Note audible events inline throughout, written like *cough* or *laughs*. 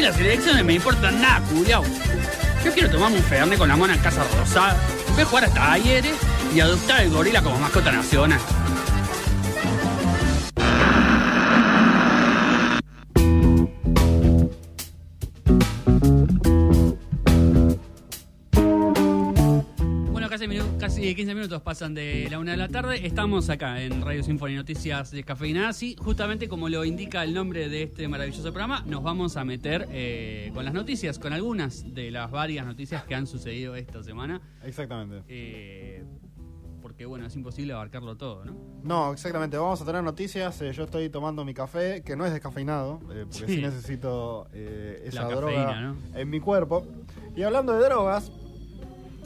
las elecciones me importan nada, culiao. Yo quiero tomarme un fernet con la mona en Casa Rosada, voy a jugar hasta talleres y adoptar el gorila como mascota nacional. Casi, minu- casi 15 minutos pasan de la una de la tarde. Estamos acá en Radio Sinfonía Noticias de Cafeína y justamente como lo indica el nombre de este maravilloso programa, nos vamos a meter eh, con las noticias, con algunas de las varias noticias que han sucedido esta semana. Exactamente. Eh, porque bueno, es imposible abarcarlo todo, ¿no? No, exactamente. Vamos a tener noticias. Eh, yo estoy tomando mi café, que no es descafeinado, eh, porque sí, Sí. necesito eh, esa La droga cafeína, ¿no? en mi cuerpo. Y hablando de drogas,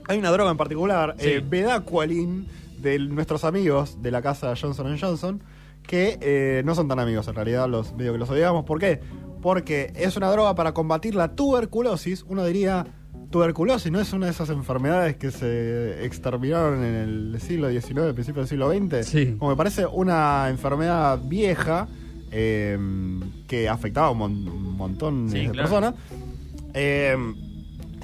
hay una droga en particular, Sí. eh, Bedaqualin, de nuestros amigos de la casa Johnson Johnson, que eh, no son tan amigos en realidad, los medio que los odiamos. ¿Por qué? Porque es una droga para combatir la tuberculosis. Uno diría, tuberculosis no es una de esas enfermedades que se exterminaron en el siglo XIX, principio del siglo XX. Sí. Como me parece una enfermedad vieja eh, que afectaba a un, mon- un montón Sí, de claro. personas. Eh,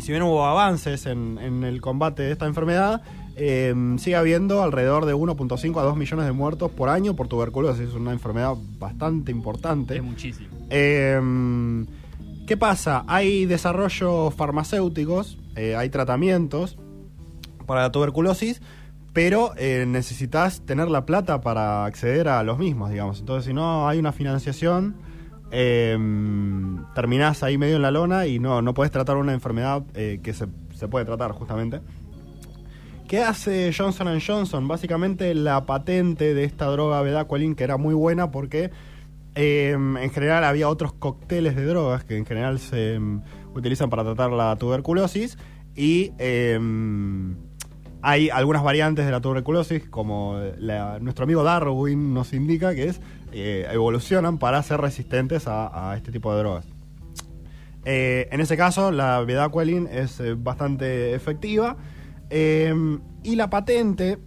si bien hubo avances en, en el combate de esta enfermedad, eh, sigue habiendo alrededor de 1.5 a 2 millones de muertos por año por tuberculosis. Es una enfermedad bastante importante. Es muchísimo. Eh, ¿Qué pasa? Hay desarrollos farmacéuticos, eh, hay tratamientos para la tuberculosis, pero necesitas tener la plata para acceder a los mismos, digamos. Entonces, si no hay una financiación, eh, terminás ahí medio en la lona y no, no puedes tratar una enfermedad eh, que se, se puede tratar, justamente. ¿Qué hace Johnson Johnson? Básicamente la patente de esta droga Bedaqualin, que era muy buena porque eh, en general había otros cócteles de drogas que en general se mm, utilizan para tratar la tuberculosis y hay algunas variantes de la tuberculosis, como nuestro amigo Darwin nos indica, que es eh, evolucionan para ser resistentes a, a este tipo de drogas. Eh, en ese caso, la Bedaqualin es eh, bastante efectiva. y la patente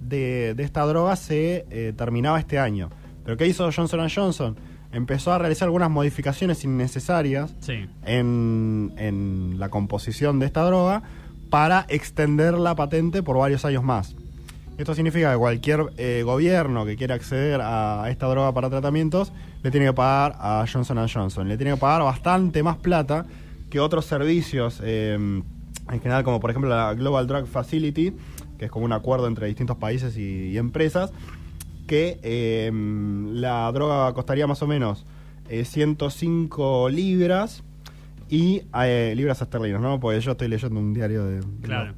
de, de esta droga se terminaba este año. ¿Pero qué hizo Johnson Johnson? Empezó a realizar algunas modificaciones innecesarias Sí. en, en la composición de esta droga para extender la patente por varios años más. Esto significa que cualquier eh, gobierno que quiera acceder a esta droga para tratamientos le tiene que pagar a Johnson Johnson. Le tiene que pagar bastante más plata que otros servicios, eh, en general como por ejemplo la Global Drug Facility, que es como un acuerdo entre distintos países y, y empresas, que eh, la droga costaría más o menos eh, 105 libras y eh, libras esterlinas, ¿no? Porque yo estoy leyendo un diario de, Claro.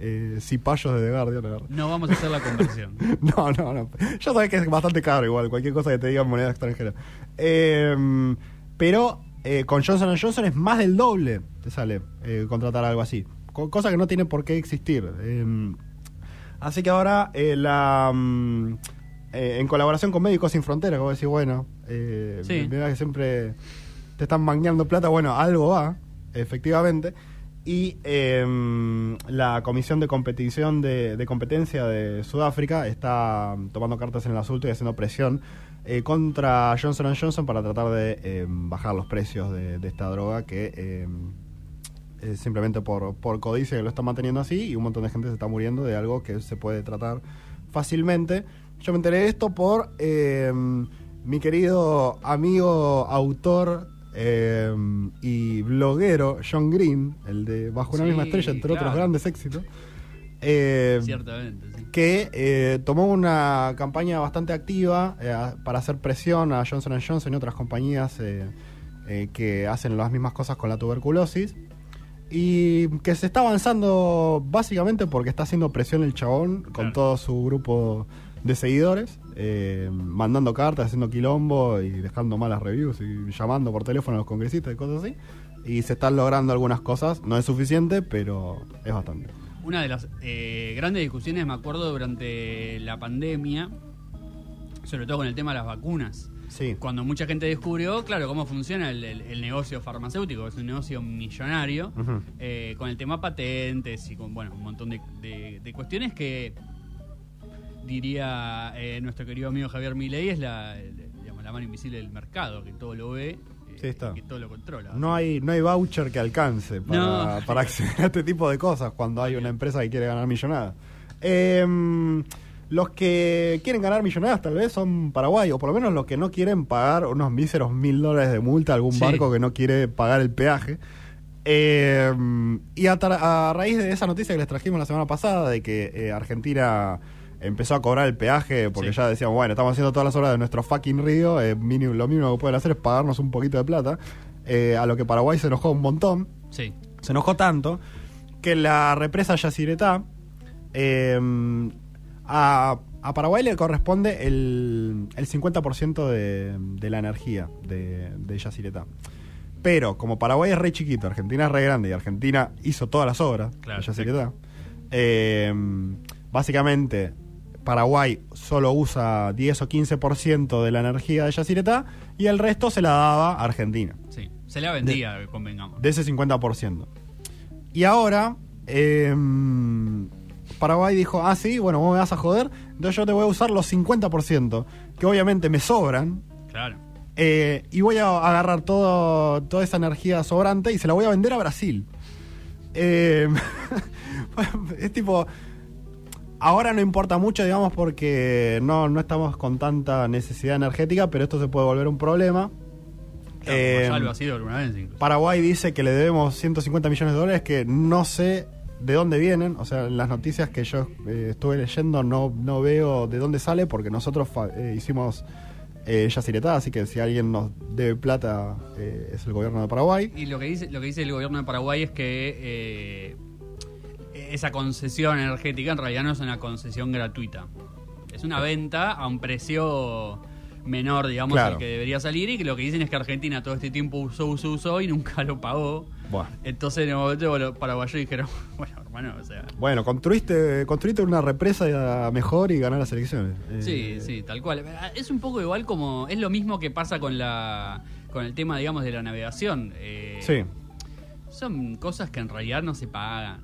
Eh, cipayos de The Guardian. a ver. No vamos a hacer la conversión. *laughs* No, no, no. Ya sabes que es bastante caro igual, cualquier cosa que te diga en moneda extranjera. Eh, pero eh, con Johnson Johnson es más del doble, te sale eh, contratar algo así. Co- cosa que no tiene por qué existir. Eh, así que ahora eh, la... mm, eh, en colaboración con Médicos Sin Fronteras, como decís, bueno, eh, Sí. mira que siempre te están mangueando plata, bueno, algo va, efectivamente. Y eh, la Comisión de Competición de, Competencia de Sudáfrica está tomando cartas en el asunto y haciendo presión eh, contra Johnson Johnson para tratar de eh, bajar los precios de, esta droga que simplemente por, por codicia lo está manteniendo así y un montón de gente se está muriendo de algo que se puede tratar fácilmente. Yo me enteré de esto por mi querido amigo, autor eh, y bloguero John Green, el de Bajo una Sí, misma estrella, entre claro. otros grandes éxitos. Eh, Ciertamente, sí. que eh, tomó una campaña bastante activa eh, para hacer presión a Johnson Johnson y otras compañías que hacen las mismas cosas con la tuberculosis. Y que se está avanzando básicamente porque está haciendo presión el chabón con todo su grupo de seguidores, eh, mandando cartas, haciendo quilombo y dejando malas reviews y llamando por teléfono a los congresistas y cosas así. Y se están logrando algunas cosas, no es suficiente, pero es bastante. Una de las eh, grandes discusiones, me acuerdo, durante la pandemia, sobre todo con el tema de las vacunas. Sí. Cuando mucha gente descubrió, claro, cómo funciona el, el- el negocio farmacéutico, es un negocio millonario, eh, con el tema patentes y con, bueno, un montón de, de- de cuestiones que diría eh, nuestro querido amigo Javier Milei es la, el- digamos, la mano invisible del mercado, que todo lo ve Sí, está. que todo lo controla. No hay, no hay voucher que alcance para, No. para acceder a este tipo de cosas cuando hay una empresa que quiere ganar millonadas. Em, los que quieren ganar millonadas tal vez son Paraguay, o por lo menos los que no quieren pagar unos míseros mil dólares de multa a algún Sí. barco que no quiere pagar el peaje. Em, y a raíz de esa noticia que les trajimos la semana pasada, de que eh, Argentina empezó a cobrar el peaje porque Sí. ya decíamos, bueno, estamos haciendo todas las obras de nuestro fucking río, eh, mínimo- lo mínimo que pueden hacer es pagarnos un poquito de plata, eh, a lo que Paraguay se enojó un montón, Sí, se enojó tanto, que la represa Yacyretá, eh, a, a Paraguay le corresponde el, el 50% de, de la energía de, de Yacyretá. Pero como Paraguay es re chiquito, Argentina es re grande y Argentina hizo todas las obras Claro, de Yacyretá, eh, básicamente Paraguay solo usa 10 o 15% de la energía de Yacyretá y el resto se la daba a Argentina sí. Se la vendía, convengamos. de ese 50%. Y ahora, eh, Paraguay dijo, ah, sí, bueno, vos me vas a joder, entonces yo te voy a usar los 50%, que obviamente me sobran, Claro. eh, y voy a agarrar todo, toda esa energía sobrante y se la voy a vender a Brasil. Eh, *laughs* es tipo... Ahora no importa mucho, digamos, porque no, no estamos con tanta necesidad energética, pero esto se puede volver un problema. Claro, Eh, ya lo ha sido alguna vez incluso. Paraguay dice que le debemos 150 millones de dólares que no sé de dónde vienen. O sea, en las noticias que yo eh, estuve leyendo no, no veo de dónde sale porque nosotros fa- eh, hicimos eh, Yacyretá, así que si alguien nos debe plata eh, es el gobierno de Paraguay. Y lo que dice, lo que dice el gobierno de Paraguay es que eh, esa concesión energética en realidad no es una concesión gratuita. Es una venta a un precio menor, digamos, Claro. al que debería salir y que lo que dicen es que Argentina todo este tiempo usó, usó, usó y nunca lo pagó. Bueno. Entonces en el momento los paraguayos dijeron, *laughs* bueno, hermano, o sea... Bueno, construiste, construiste una represa mejor y ganar las elecciones. Eh, Sí, sí, tal cual. Es un poco igual como. Es lo mismo que pasa con la. con el tema, digamos, de la navegación. Eh, Sí, Son cosas que en realidad no se pagan.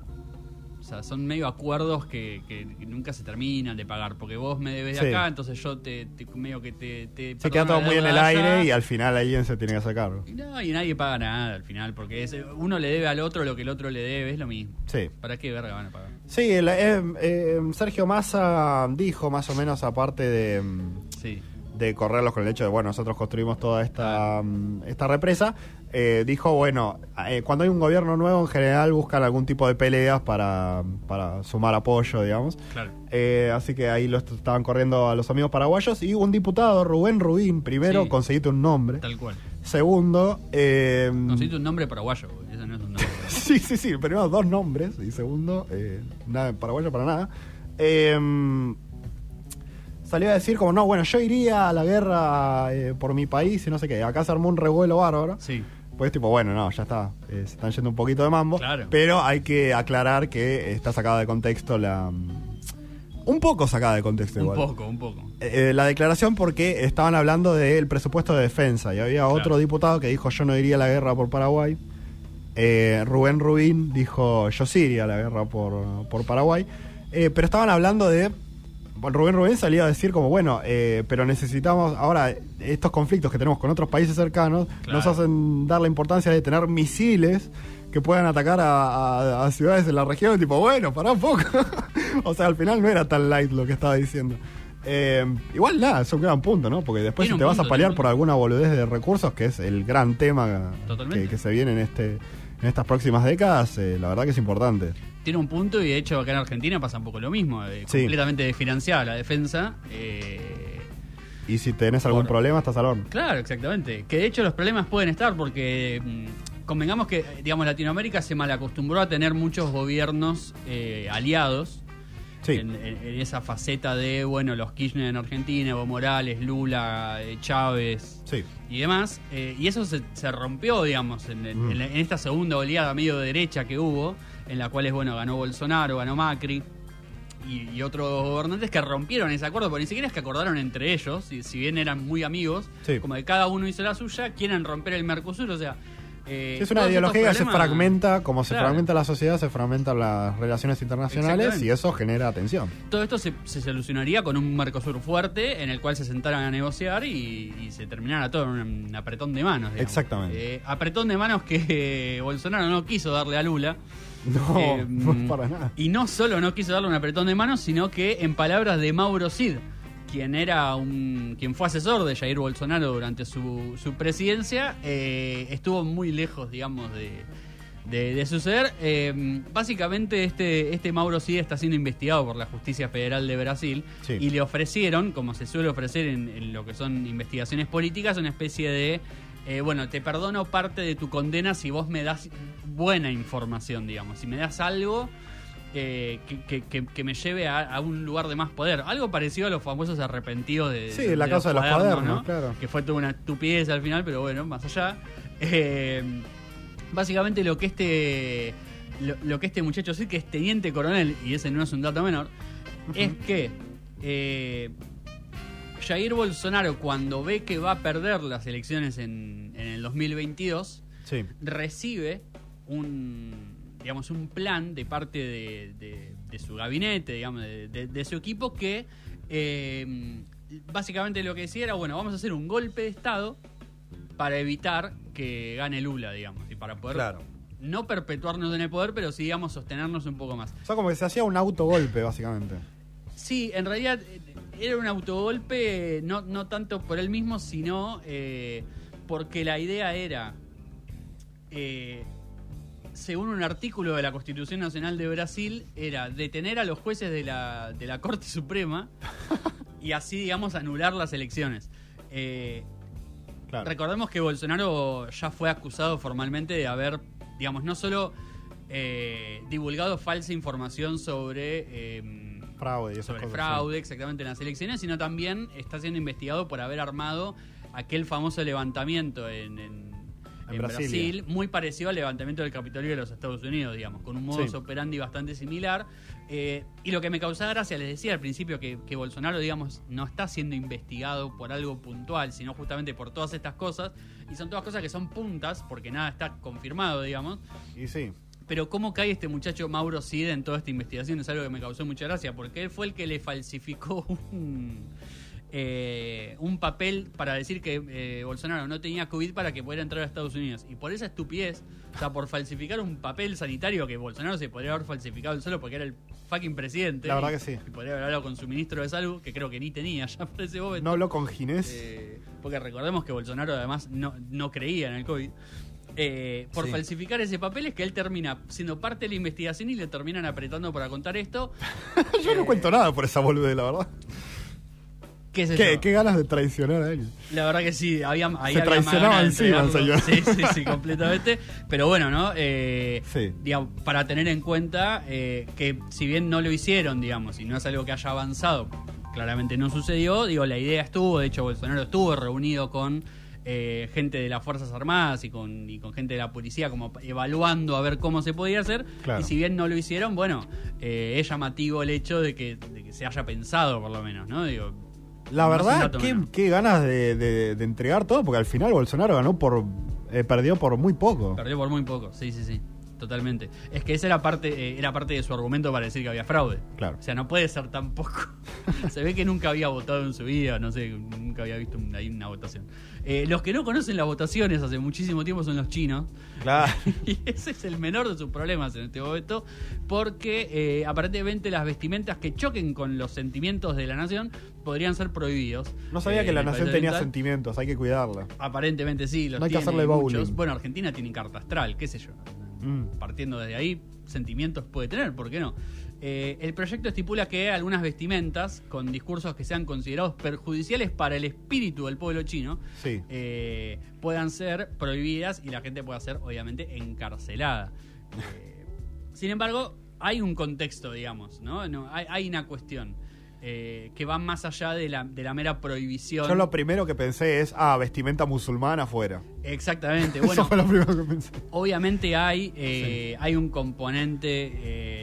Sea, son medio acuerdos que, que- que nunca se terminan de pagar. Porque vos me debes de Sí. acá, entonces yo te, te- medio que te. te se queda todo muy en el allá. aire y al final alguien se tiene que sacar. Y No, y nadie paga nada al final. Porque es- uno le debe al otro lo que el otro le debe, es lo mismo. Sí. ¿Para qué verga van a pagar? Sí, el- eh, eh, Sergio Massa dijo más o menos aparte de... Sí. de correrlos con el hecho de, bueno, nosotros construimos toda esta, mm, esta represa, eh, dijo, bueno, eh, cuando hay un gobierno nuevo en general buscan algún tipo de peleas para, para sumar apoyo, digamos. Claro. Eh, así que ahí lo est- estaban corriendo a los amigos paraguayos y un diputado, Rubén Rubín, primero, Sí. conseguiste un nombre. Tal cual. Segundo, eh, Necesito un nombre paraguayo. Eso no es un nombre. *laughs* sí, sí, sí, primero dos nombres y segundo, eh, nada paraguayo para nada. Eh, salió a decir como, no, bueno, yo iría a la guerra eh, por mi país y no sé qué. Acá se armó un revuelo bárbaro. Sí. Pues tipo, bueno, no, ya está. eh, se están yendo un poquito de mambo. Claro. Pero hay que aclarar que está sacada de contexto la... mm, Un poco sacada de contexto Un igual. poco, un poco. Eh, la declaración porque estaban hablando del presupuesto de defensa y había otro Claro. diputado que dijo yo no iría a la guerra por Paraguay. Eh, Rubén Rubín dijo yo sí iría a la guerra por, por Paraguay. Eh, pero estaban hablando de... Rubén Rubén salía a decir como, bueno, eh, pero necesitamos ahora estos conflictos que tenemos con otros países cercanos Claro. nos hacen dar la importancia de tener misiles que puedan atacar a, a- a ciudades de la región. Tipo, bueno, pará un poco. *laughs* o sea, al final no era tan light lo que estaba diciendo. Eh, igual nada, es un gran punto, ¿no? Porque después si te vas a un por alguna boludez de recursos, que es el gran tema que se viene en este en estas próximas décadas, eh, la verdad que es importante. Tiene un punto y de hecho acá en Argentina pasa un poco lo mismo. eh, Sí. Completamente desfinanciada la defensa. eh, Y si tenés algún Por- problema, estás al horno. Claro, exactamente. Que de hecho los problemas pueden estar porque mm, convengamos que, digamos, Latinoamérica se malacostumbró a tener muchos gobiernos eh, aliados Sí. en, en- en esa faceta de, bueno, los Kirchner en Argentina, Evo Morales, Lula, eh, Chávez Sí. y demás. eh, y eso se, se rompió, digamos, en, Mm. en esta segunda oleada medio derecha que hubo, en la cual, bueno, ganó Bolsonaro, ganó Macri. Y, y otros gobernantes que rompieron ese acuerdo, porque ni siquiera es que acordaron entre ellos, y si bien eran muy amigos, Sí. como que cada uno hizo la suya, quieren romper el Mercosur, o sea, Eh, es una ideología que se fragmenta, como se Claro. fragmenta la sociedad, se fragmentan las relaciones internacionales y eso genera tensión. Todo esto se, se solucionaría con un Mercosur fuerte en el cual se sentaran a negociar y, y se terminara todo en un, apretón de manos. digamos. Exactamente. Eh, apretón de manos que *laughs* Bolsonaro no quiso darle a Lula. No, Eh, *laughs* no para nada. Y no solo no quiso darle un apretón de manos, sino que en palabras de Mauro Cid, quien era un quien fue asesor de Jair Bolsonaro durante su, su presidencia, eh, estuvo muy lejos, digamos, de, de- de suceder. Eh, básicamente este, este Mauro Cid está siendo investigado por la Justicia Federal de Brasil Sí. y le ofrecieron, como se suele ofrecer en, en lo que son investigaciones políticas, una especie de... eh, bueno, te perdono parte de tu condena si vos me das buena información, digamos. Si me das algo eh, que, que- que- me lleve a, a un lugar de más poder. Algo parecido a los famosos arrepentidos de, Sí, la causa de los cuadernos, claro. Que fue toda una estupidez al final, pero bueno, más allá. Eh, básicamente lo que este lo, lo que este muchacho sí que es teniente coronel, y ese no es un dato menor, es que eh, Jair Bolsonaro cuando ve que va a perder las elecciones en, en el 2022, Sí. recibe un digamos un plan de parte de, de- de su gabinete digamos de, su equipo que eh, básicamente lo que decía era bueno vamos a hacer un golpe de estado para evitar que gane Lula digamos y para poder Claro. no perpetuarnos en el poder pero sí digamos sostenernos un poco más O sea, como que se hacía un autogolpe, básicamente. Sí, en realidad eh, era un autogolpe, no, no tanto por él mismo, sino eh, porque la idea era, eh, según un artículo de la Constitución Nacional de Brasil, era detener a los jueces de la, de la Corte Suprema *laughs* y así, digamos, anular las elecciones. Eh, Claro. Recordemos que Bolsonaro ya fue acusado formalmente de haber, digamos, no solo eh, divulgado falsa información sobre... eh, Fraude y esas sobre cosas, fraude exactamente en las elecciones, sino también está siendo investigado por haber armado aquel famoso levantamiento en, en- En Brasilia. Brasil, muy parecido al levantamiento del Capitolio de los Estados Unidos, digamos, con un modus Sí. operandi bastante similar. Eh, y lo que me causaba gracia, les decía al principio que, que Bolsonaro, digamos, no está siendo investigado por algo puntual, sino justamente por todas estas cosas. Y son todas cosas que son puntas, porque nada está confirmado, digamos. Y sí. Pero cómo cae este muchacho Mauro Cid en toda esta investigación es algo que me causó mucha gracia, porque él fue el que le falsificó *laughs* un, eh, un papel para decir que eh, Bolsonaro no tenía COVID para que pudiera entrar a Estados Unidos. Y por esa estupidez, o sea, por falsificar un papel sanitario que Bolsonaro se podría haber falsificado él solo porque era el fucking presidente. La verdad y- que sí. Y podría haber hablado con su ministro de salud, que creo que ni tenía ya por ese momento. No habló con Ginés. Eh, porque recordemos que Bolsonaro además no, no creía en el COVID. Eh, por Sí. falsificar ese papel es que él termina siendo parte de la investigación y le terminan apretando para contar esto. *laughs* Yo no cuento nada por esa bolude, la verdad. ¿Qué sé ¿Qué, yo? qué ganas de traicionar a él. La verdad que sí, había, ahí Se había más traicionaban ganas de encima. Sí, sí, sí, completamente. Pero bueno, ¿no? Eh, Sí. digamos, para tener en cuenta eh, que si bien no lo hicieron, digamos, y no es algo que haya avanzado, claramente no sucedió, digo, la idea estuvo, de hecho Bolsonaro estuvo reunido con eh, gente de las Fuerzas Armadas y con, y con gente de la policía como evaluando a ver cómo se podía hacer, Claro. y si bien no lo hicieron, bueno, eh, es llamativo el hecho de que, de que se haya pensado por lo menos, ¿no? Digo, La verdad, qué ganas de, de- de entregar todo, porque al final Bolsonaro ganó por. eh, perdió por muy poco. Perdió por muy poco, sí, sí, sí. Totalmente. Es que esa era parte, eh, era parte de su argumento para decir que había fraude. Claro. O sea, no puede ser tan poco. *laughs* Se ve que nunca había votado en su vida, no sé, nunca había visto un- ahí una votación. Eh, los que no conocen las votaciones hace muchísimo tiempo son los chinos. Claro. *laughs* Y ese es el menor de sus problemas en este momento, porque eh, aparentemente las vestimentas que choquen con los sentimientos de la nación podrían ser prohibidos. No sabía que la nación tenía oriental. sentimientos, hay que cuidarla. Aparentemente sí, los No hay que hacerle muchos. bowling. Bueno, Argentina tiene carta astral, qué sé yo. Mm. Partiendo desde ahí, sentimientos puede tener, ¿por qué no? Eh, el proyecto estipula que algunas vestimentas con discursos que sean considerados perjudiciales para el espíritu del pueblo chino Sí. eh, puedan ser prohibidas y la gente pueda ser obviamente encarcelada. Eh, sin embargo, hay un contexto, digamos, ¿no? no hay, hay una cuestión eh, que va más allá de la, de la mera prohibición. Yo lo primero que pensé es, ah, vestimenta musulmana afuera. Exactamente. *laughs* Eso Bueno, fue lo primero que pensé. Obviamente hay, eh, hay un componente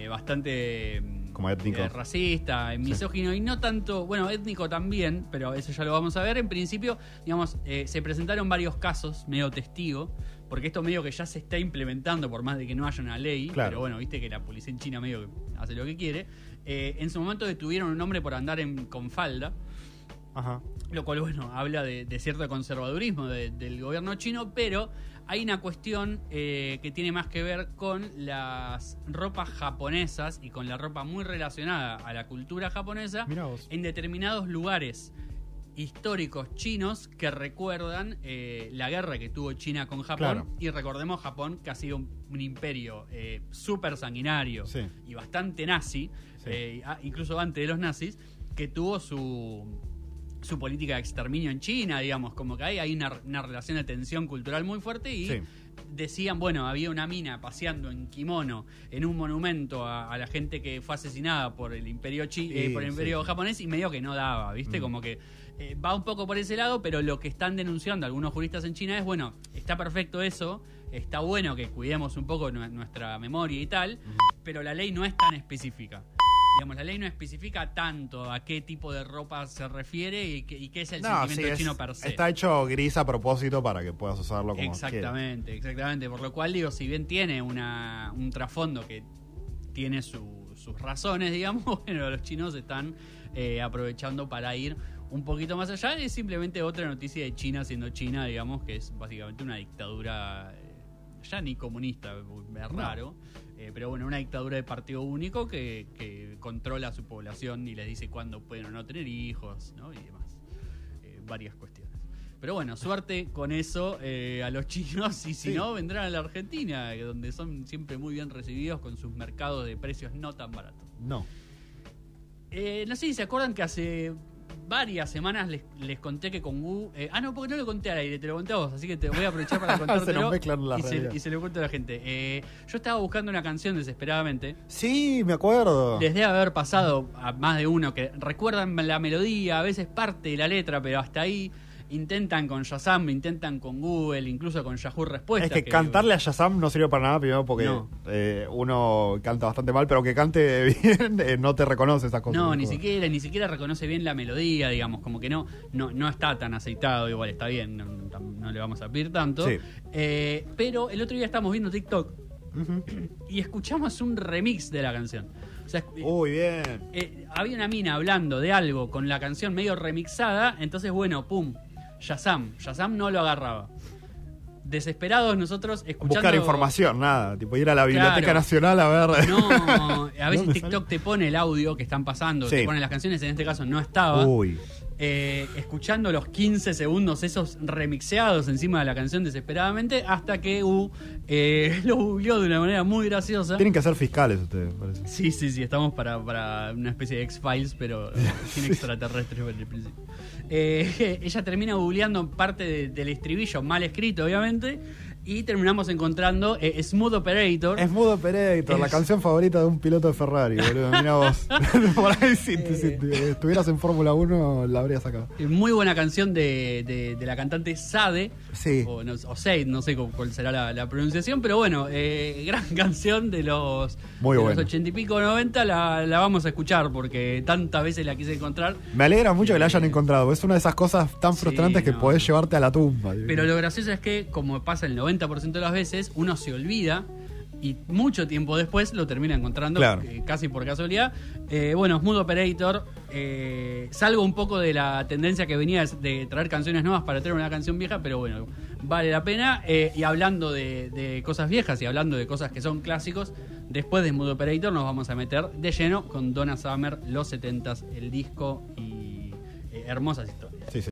eh, bastante como étnico. eh, racista, misógino y no tanto, bueno, étnico también, pero eso ya lo vamos a ver. En principio, digamos, eh, se presentaron varios casos, medio testigo, porque esto medio que ya se está implementando por más de que no haya una ley, Claro. pero bueno, viste que la policía en China medio que hace lo que quiere. Eh, en su momento detuvieron a un hombre por andar en- con falda. Ajá. Lo cual, bueno, habla de, de cierto conservadurismo de- del gobierno chino, pero hay una cuestión eh, que tiene más que ver con las ropas japonesas y con la ropa muy relacionada a la cultura japonesa en determinados lugares históricos chinos que recuerdan eh, la guerra que tuvo China con Japón. Claro. Y recordemos Japón que ha sido un, un imperio eh, súper sanguinario Sí. y bastante nazi, Sí. eh, incluso antes de los nazis, que tuvo su, su política de exterminio en China, digamos, como que hay, hay una, una relación de tensión cultural muy fuerte y Sí. decían, bueno, había una mina paseando en kimono en un monumento a, a la gente que fue asesinada por el imperio chi eh, por el imperio sí. japonés y medio que no daba, ¿viste? Mm. Como que eh, va un poco por ese lado, pero lo que están denunciando algunos juristas en China es, bueno, está perfecto eso, está bueno que cuidemos un poco nu- nuestra memoria y tal, pero la ley no es tan específica. Digamos, la ley no especifica tanto a qué tipo de ropa se refiere y qué, y qué es el No, sentimiento sí, es- chino per se. está hecho gris a propósito para que puedas usarlo como quieras. Exactamente, exactamente. Por lo cual, digo, si bien tiene una, un trasfondo que tiene su- sus razones, *laughs* digamos, bueno, los chinos están eh, aprovechando para ir un poquito más allá. Es simplemente otra noticia de China siendo China, digamos, que es básicamente una dictadura, eh, ya ni comunista, es raro. eh, pero bueno, una dictadura de partido único que, que controla a su población y les dice cuándo pueden o no tener hijos, ¿no? Y demás. Eh, varias cuestiones. Pero bueno, suerte con eso eh, a los chinos y si Sí. no, vendrán a la Argentina, donde son siempre muy bien recibidos con sus mercados de precios no tan baratos. No. No sé si se acuerdan que hace varias semanas les, les conté que con Wu... eh, ah, no, porque no lo conté al aire, te lo conté a vos, así que te voy a aprovechar para *laughs* contártelo nos mezclan las y, se, y se lo cuento a la gente. Eh, yo estaba buscando una canción desesperadamente. Sí, me acuerdo. Les debe haber pasado a más de uno que recuerdan la melodía, a veces parte de la letra, pero hasta ahí intentan con Shazam, intentan con Google, incluso con Yahoo Respuestas. Es que, cantarle a Shazam no sirve para nada, primero porque No. eh, uno canta bastante mal, pero que cante *laughs* bien eh, no te reconoce esas cosas. No, ni siquiera, ni siquiera reconoce bien la melodía, digamos, como que no, no, no está tan aceitado, igual está bien, no, no- no le vamos a pedir tanto. Sí. Eh, pero el otro día estábamos viendo TikTok *clears throat* y escuchamos un remix de la canción. O sea, Uy, bien. eh, había una mina hablando de algo con la canción medio remixada, entonces bueno, pum, Shazam, Shazam no lo agarraba. Desesperados nosotros escuchando... Buscar información, nada. Tipo ir a la Biblioteca Claro. Nacional a ver. No, a *laughs* veces ¿Dónde TikTok te pone el audio que están pasando, Sí. te pone las canciones, en este caso no estaba. Uy. Eh, escuchando los 15 segundos esos remixeados encima de la canción desesperadamente, hasta que U eh, *laughs* lo googleó de una manera muy graciosa. Tienen que ser fiscales ustedes, parece. Sí, sí, sí, estamos para, para una especie de X-Files, pero eh, *laughs* sin extraterrestres en el principio. Eh, *laughs* ella termina googleando parte de- del estribillo, mal escrito, obviamente, y terminamos encontrando eh, Smooth Operator. Mudo Operator, la canción favorita de un piloto de Ferrari, boludo. Mira vos. *laughs* *laughs* Por ahí, si, Eh. si estuvieras en Fórmula 1, la habrías sacado. Eh, Muy buena canción de, de- de la cantante Sade. Sí. O, no, o Sade, no sé cu- cuál será la, la pronunciación, pero bueno, eh, *laughs* gran canción de los, Muy de buena. los 80 y pico, 90, la, la vamos a escuchar porque tantas veces la quise encontrar. Me alegra mucho que la hayan encontrado. Es una de esas cosas tan Sí, frustrantes que podés llevarte a la tumba. Pero lo gracioso es que, como pasa el 90% de las veces, uno se olvida y mucho tiempo después lo termina encontrando, Claro. eh, casi por casualidad. Eh, bueno, Smooth Operator, eh, salgo un poco de la tendencia que venía de traer canciones nuevas para traer una canción vieja, pero bueno, vale la pena. Y hablando de, de cosas viejas y hablando de cosas que son clásicos, después de Smooth Operator nos vamos a meter de lleno con Donna Summer, los 70s, el disco y hermosas historias. Sí, sí.